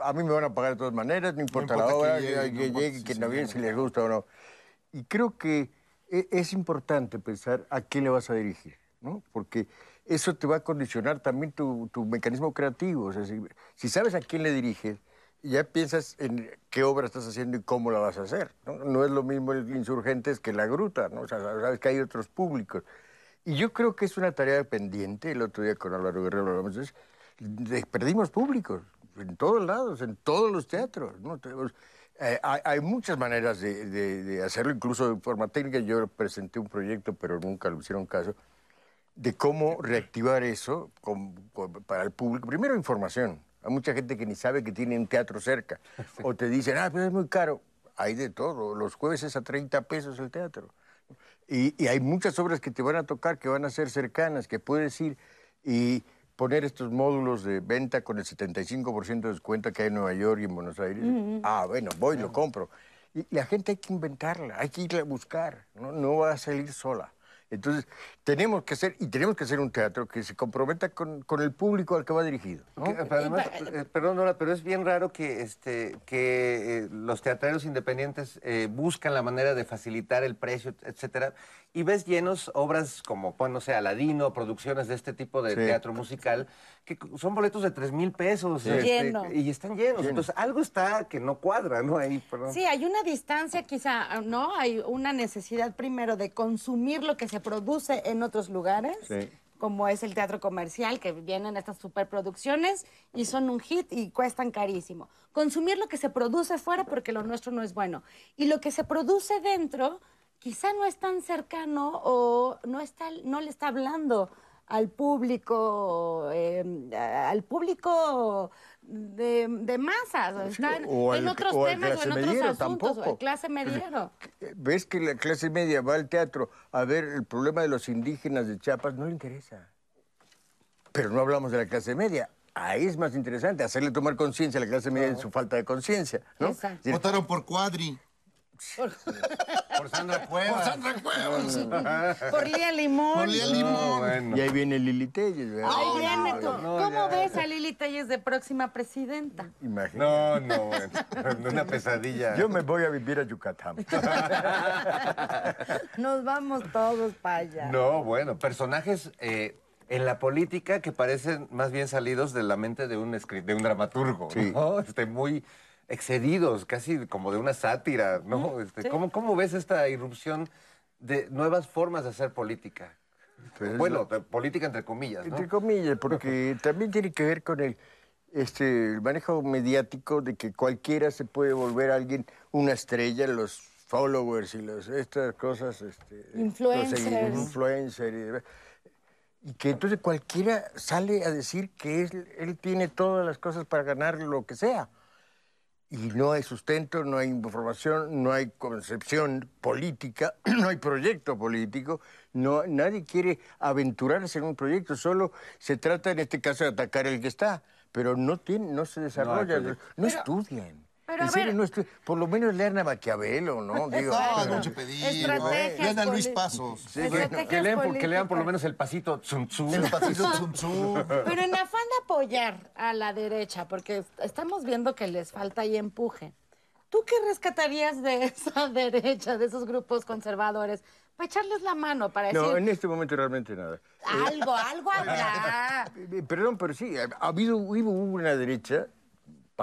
a mí me van a pagar de todas maneras, no importa, importa la que hora, llegue, que, no llegue, si que no viene, llena. si les gusta o no. Y creo que e- es importante pensar a qué le vas a dirigir, ¿no? Porque eso te va a condicionar también tu, tu mecanismo creativo. O sea, si, si sabes a quién le diriges, ya piensas en qué obra estás haciendo y cómo la vas a hacer. No, No es lo mismo el Insurgentes que la Gruta, ¿no? O sea, sabes que hay otros públicos. Y yo creo que es una tarea pendiente. El otro día con Álvaro Guerrero hablamos de- Perdimos públicos en todos lados, en todos los teatros. ¿no? Tenemos- eh, hay, hay muchas maneras de, de- de hacerlo, incluso de forma técnica. Yo presenté un proyecto, pero nunca lo hicieron caso, de cómo reactivar eso con- con- para el público. Primero, información. Hay mucha gente que ni sabe que tiene un teatro cerca. O te dicen, ah, pero es muy caro. Hay de todo. Los jueves es a 30 pesos el teatro. Y, y hay muchas obras que te van a tocar, que van a ser cercanas, que puedes ir y poner estos módulos de venta con el 75% de descuento que hay en Nueva York y en Buenos Aires. Ujú. Ah, bueno, voy, lo compro. Y la gente hay que inventarla, hay que irla a buscar, no, no va a salir sola. Entonces, tenemos que hacer, y tenemos que hacer un teatro que se comprometa con, con el público al que va dirigido. ¿no? Que, pero además, eh, perdón, Nora, pero es bien raro que, este, que eh, los teatreros independientes eh, buscan la manera de facilitar el precio, etcétera, y ves llenos obras como, pues, no sé, Aladino, producciones de este tipo de Sí. teatro musical, que son boletos de tres mil pesos. Sí. este, Lleno. y están llenos. Lleno. Entonces, algo está que no cuadra, ¿no? Ahí, perdón. Sí, hay una distancia quizá, ¿no? Hay una necesidad primero de consumir lo que se produce en otros lugares, como es el teatro comercial, que vienen estas superproducciones y son un hit y cuestan carísimo. Consumir lo que se produce fuera porque lo nuestro no es bueno. Y lo que se produce dentro quizá no es tan cercano o no, está, no le está hablando al público, eh, al público de, de masas, o están o en al- otros o al temas o clase en otros mediero asuntos, o tampoco. al clase mediero. Ves que la clase media va al teatro a ver el problema de los indígenas de Chiapas, no le interesa. Pero no hablamos de la clase media. Ahí es más interesante, hacerle tomar conciencia a la clase media de su falta de conciencia. ¿no? Votaron por Cuadri. Por Sandra Cuevas. Por Sandra Cuevas. Por Lía Limón. Por Lía Limón. Y ahí viene Lili Telles, ¿verdad? Ahí viene no, tú. no, ¿Cómo ya. ves a Lili Telles de próxima presidenta? No, no, bueno, una pesadilla. Yo me voy a vivir a Yucatán. [laughs] Nos vamos todos para allá. No, bueno, personajes eh, en la política que parecen más bien salidos de la mente de un, de un dramaturgo, ¿no? Este, muy excedidos, casi como de una sátira, ¿no? Este, sí. ¿cómo, ¿Cómo ves esta irrupción de nuevas formas de hacer política? Pues bueno, política entre comillas, ¿no? Entre comillas, porque [laughs] también tiene que ver con el, este, el manejo mediático de que cualquiera se puede volver alguien, una estrella, los followers y los, estas cosas. Este, los Influencers. seguidores, influencer y demás. Y que entonces cualquiera sale a decir que él, él tiene todas las cosas para ganar lo que sea. Y no hay sustento, no hay información, no hay concepción política, [clears throat] no hay proyecto político, no, nadie quiere aventurarse en un proyecto, solo se trata en este caso de atacar el que está, pero no, tiene, no se desarrolla, no, estudian. Pero, En a serio, ver- por lo menos lean a Maquiavelo, ¿no? [laughs] Digo, No, pero- don Chepedillo. Estrategias Vean a Luis Pasos. Sí, bueno, Que lean, por- que lean por lo menos el pasito Tsun Tsun. El pasito [laughs] Tsum Tsum. Pero en afán de apoyar a la derecha, porque est- estamos viendo que les falta ahí empuje. ¿Tú qué rescatarías de [laughs] esa derecha, de esos grupos conservadores? Para echarles la mano, para decir no, en este momento realmente nada. algo, algo habrá. Perdón, pero sí, ha, ha habido hubo una derecha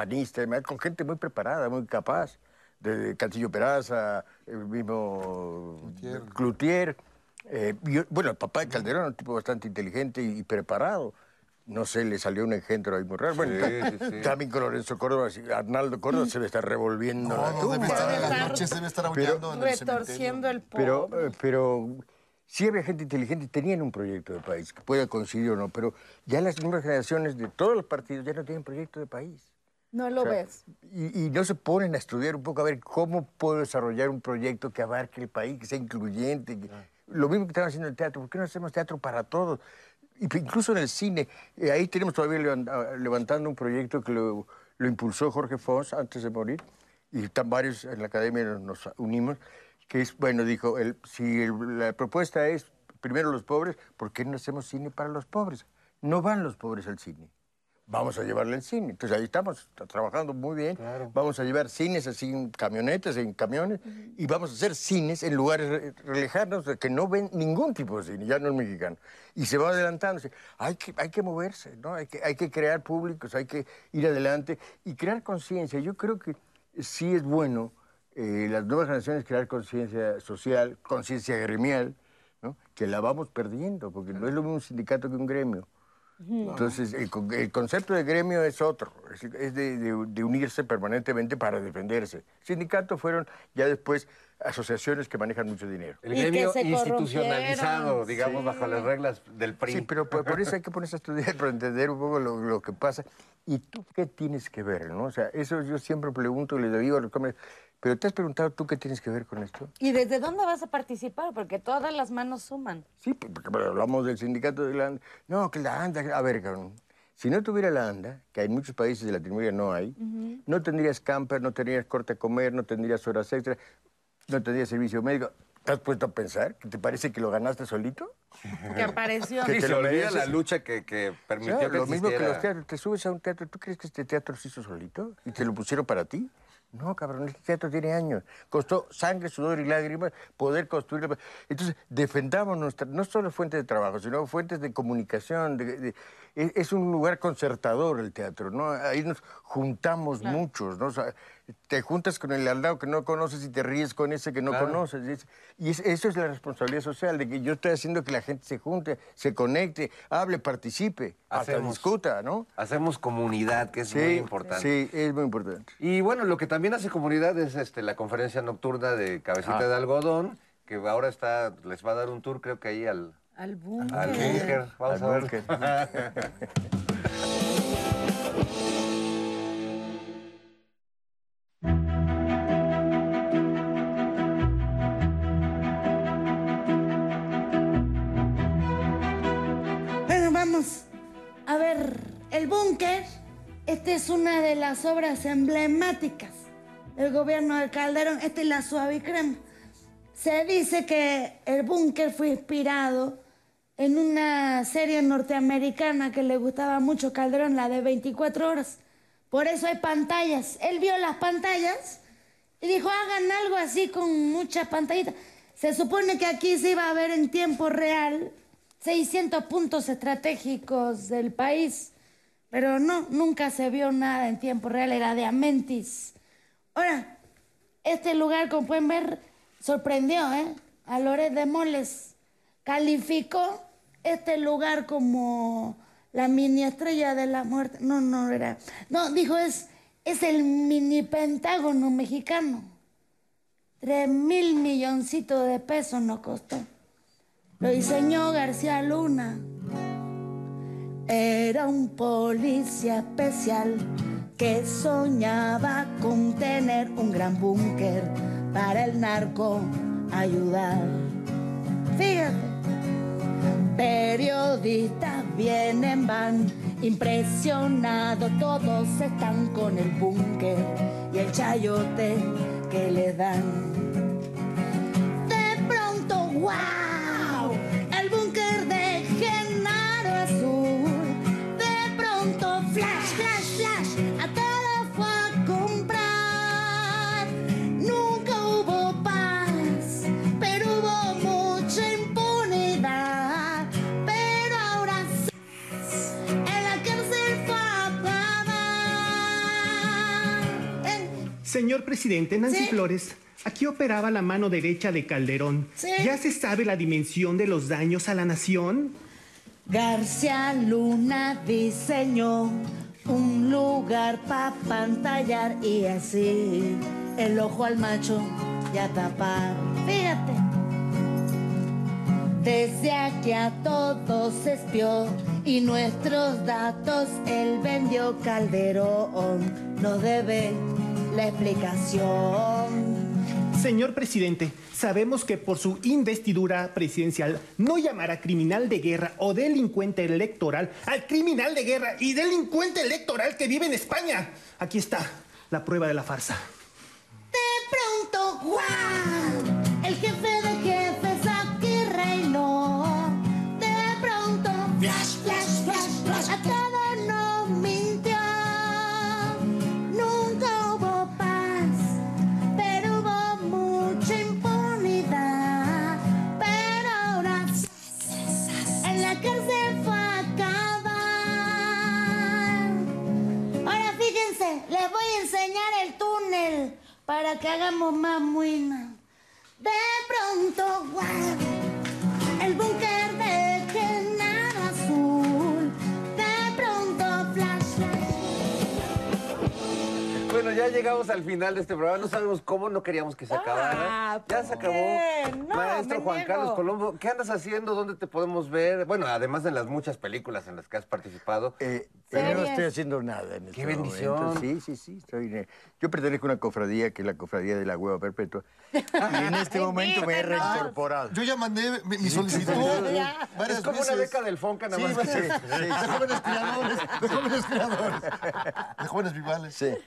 panista, además, con gente muy preparada, muy capaz, desde Castillo Peraza, el mismo Cloutier. eh, bueno, el papá de Calderón, un tipo bastante inteligente y, y preparado. No sé, le salió un engendro ahí muy raro. Bueno, Sí, ta- sí, sí. también con Lorenzo Córdoba, Arnaldo Córdoba se le está revolviendo la No, no, debe estar en Debe las estar noches, debe estar Pero- aullando en el Retorciendo el pobre. Pero, eh, pero sí había gente inteligente, tenían un proyecto de país, que pueda coincidir o no, pero ya las nuevas generaciones de todos los partidos ya no tienen proyecto de país. No lo O sea, ves. Y, y no se ponen a estudiar un poco a ver cómo puedo desarrollar un proyecto que abarque el país, que sea incluyente. que- Lo mismo que están haciendo en el teatro, ¿por qué no hacemos teatro para todos? Incluso en el cine, eh, ahí tenemos todavía ah, levantando un proyecto que lo, lo impulsó Jorge Fons antes de morir, y están varios en la academia nos- nos unimos, que es, bueno, dijo, el- si el- la propuesta es primero los pobres, ¿por qué no hacemos cine para los pobres? No van los pobres al cine vamos a llevarle el cine. Entonces ahí estamos tra- trabajando muy bien. Vamos a llevar cines así en camionetas, en camiones, y vamos a hacer cines en lugares re- re- lejanos que no ven ningún tipo de cine, ya no es mexicano. Y se va adelantando. Hay que, hay que moverse, ¿no? Hay que, hay que crear públicos, hay que ir adelante y crear conciencia. Yo creo que sí es bueno eh, las nuevas generaciones crear conciencia social, conciencia gremial, ¿no? que la vamos perdiendo, porque no es lo mismo un sindicato que un gremio. Entonces, el, con- el concepto de gremio es otro, es, es de, de- de unirse permanentemente para defenderse. Sindicatos fueron ya después asociaciones que manejan mucho dinero. El gremio institucionalizado, digamos, bajo las reglas del PRI. Sí, pero por, por eso hay que ponerse a estudiar [laughs] para entender un poco lo, lo que pasa. ¿Y tú qué tienes que ver? ¿no? O sea, eso yo siempre pregunto y le digo a los pero ¿te has preguntado tú qué tienes que ver con esto? ¿Y desde dónde vas a participar? Porque todas las manos suman. Sí, porque bueno, hablamos del sindicato de la ANDA. No, que la ANDA, a ver, cabrón, si no tuviera la ANDA, que en muchos países de Latinoamérica no hay, no tendrías camper, no tendrías corte a comer, no tendrías horas extras, no tendrías servicio médico. ¿Te has puesto a pensar? ¿Que te parece que lo ganaste solito? Que apareció. Que Sí, te se lo olvida la lucha que, que permitió Claro, que lo mismo que existiera. los teatros. Te subes a un teatro, ¿tú crees que este teatro se hizo solito? ¿Y te lo pusieron para ti? No, cabrón, este teatro tiene años. Costó sangre, sudor y lágrimas poder construirlo. Entonces, defendamos nuestra, no solo fuentes de trabajo, sino fuentes de comunicación. de- de- es, un lugar concertador el teatro, ¿no? Ahí nos juntamos muchos, ¿no? O sea, te juntas con el al lado que no conoces y te ríes con ese que no Claro. conoces. Es- y es- eso es la responsabilidad social, de que yo estoy haciendo que la gente se junte, se conecte, hable, participe, hasta Hacemos- discuta, ¿no? Hacemos comunidad, que es Sí, muy importante. Sí, es muy importante. Y bueno, lo que también hace comunidad es este, la conferencia nocturna de Cabecita Ah. de Algodón, que ahora está, les va a dar un tour, creo que ahí al, Al búnker. al búnker. Vamos Al a ver. [laughs] [laughs] el búnker. Esta es una de las obras emblemáticas del gobierno de Calderón. Esta es la suavicrema. Se dice que el búnker fue inspirado en una serie norteamericana que le gustaba mucho Calderón, la de 24 horas. Por eso hay pantallas. Él vio las pantallas y dijo, hagan algo así con muchas pantallitas. Se supone que aquí se iba a ver en tiempo real 600 puntos estratégicos del país, pero no, nunca se vio nada en tiempo real, era de Amentis. Ahora, este lugar, como pueden ver, sorprendió ¿eh? a Loret de Moles. Calificó este lugar como la mini estrella de la muerte. No, no era. No, dijo, es, es el mini pentágono mexicano. Tres mil milloncitos de pesos nos costó. Lo diseñó García Luna. Era un policía especial. que soñaba con tener un gran búnker para el narco ayudar. Fíjate, periodistas vienen, van, impresionados, todos están con el búnker y el chayote que le dan. De pronto, wow, Señor presidente, Nancy ¿Sí? Flores, aquí operaba la mano derecha de Calderón. Sí. ¿Ya se sabe la dimensión de los daños a la nación? García Luna diseñó un lugar para pantallar y así el ojo al macho ya tapar. Fíjate. Desde aquí a todos espió y nuestros datos él vendió Calderón. Nos debe la explicación. Señor presidente, sabemos que por su investidura presidencial no llamará criminal de guerra o delincuente electoral al criminal de guerra y delincuente electoral que vive en España. Aquí está la prueba de la farsa. De pronto, ¡guau! El jefe de jefes aquí reinó. De pronto, flash, hagamos más muina. Llegamos al final de este programa. No sabemos cómo, no queríamos que se acabara. Ya se acabó. No, Maestro Juan niego. Carlos Colombo, ¿qué andas haciendo? ¿Dónde te podemos ver? Bueno, además de las muchas películas en las que has participado. Eh, yo no estoy haciendo nada en este Qué bendición. momento. Sí, sí, sí. estoy yo pertenezco a una cofradía que es la cofradía de la hueva perpetua. Y en este [laughs] momento me he reincorporado. Yo ya mandé mi, mi solicitud Es como una veces. beca del Fonca, nada Sí, más. sí, que- sí, De jóvenes creadores, de jóvenes creadores, de jóvenes vivales. Sí.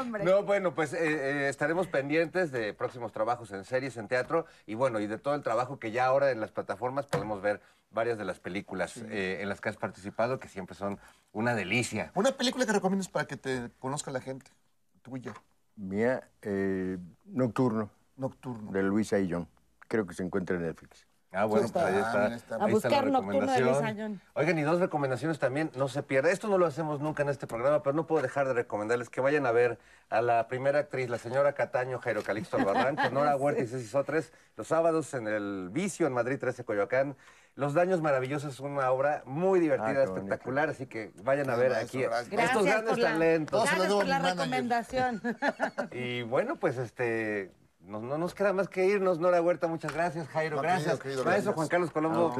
Hombre. No, bueno, pues eh, eh, estaremos pendientes de próximos trabajos en series, en teatro y bueno, y de todo el trabajo que ya ahora en las plataformas podemos ver varias de las películas eh, en las que has participado que siempre son una delicia. Una película que recomiendas para que te conozca la gente, tuya. Mía, eh, Nocturno. Nocturno. De Luis Ayllón. Creo que se encuentra en Netflix. Ah, bueno, Está, pues ahí está. mira, está. A ahí está la buscar Nocturno de Luis recomendación. Oigan, y dos recomendaciones también, no se pierda. Esto no lo hacemos nunca en este programa, pero no puedo dejar de recomendarles que vayan a ver a la primera actriz, la señora Cataño Jairo Calixto Albarrán, con Nora [laughs] Huerta y Ceci Sotres, los sábados en el Vicio, en Madrid 13, Coyoacán. Los Daños Maravillosos es una obra muy divertida, Ah, bonito. espectacular, así que vayan a ver aquí Gracias, estos Gracias grandes por la, talentos. gracias por la recomendación. [laughs] Y bueno, pues este. No, no nos queda más que irnos, Nora Huerta, muchas gracias, Jairo, No, gracias. querido, querido, Maestro gracias. Juan Carlos Colombo,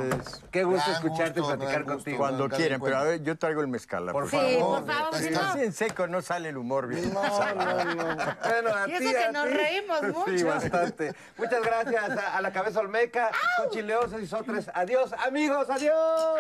qué gusto Gran escucharte gusto, y platicar gusto. contigo. Cuando Cada quieran, pero a ver, yo traigo el mezcal. Por Sí, favor. por favor, si no. Así en seco no sale el humor bien. No, no, no. Bueno, a Y eso ti, que a nos reímos Sí, mucho. bastante. Muchas gracias a, a la cabeza Olmeca, con Chileosos y Sotres. Adiós, amigos, adiós.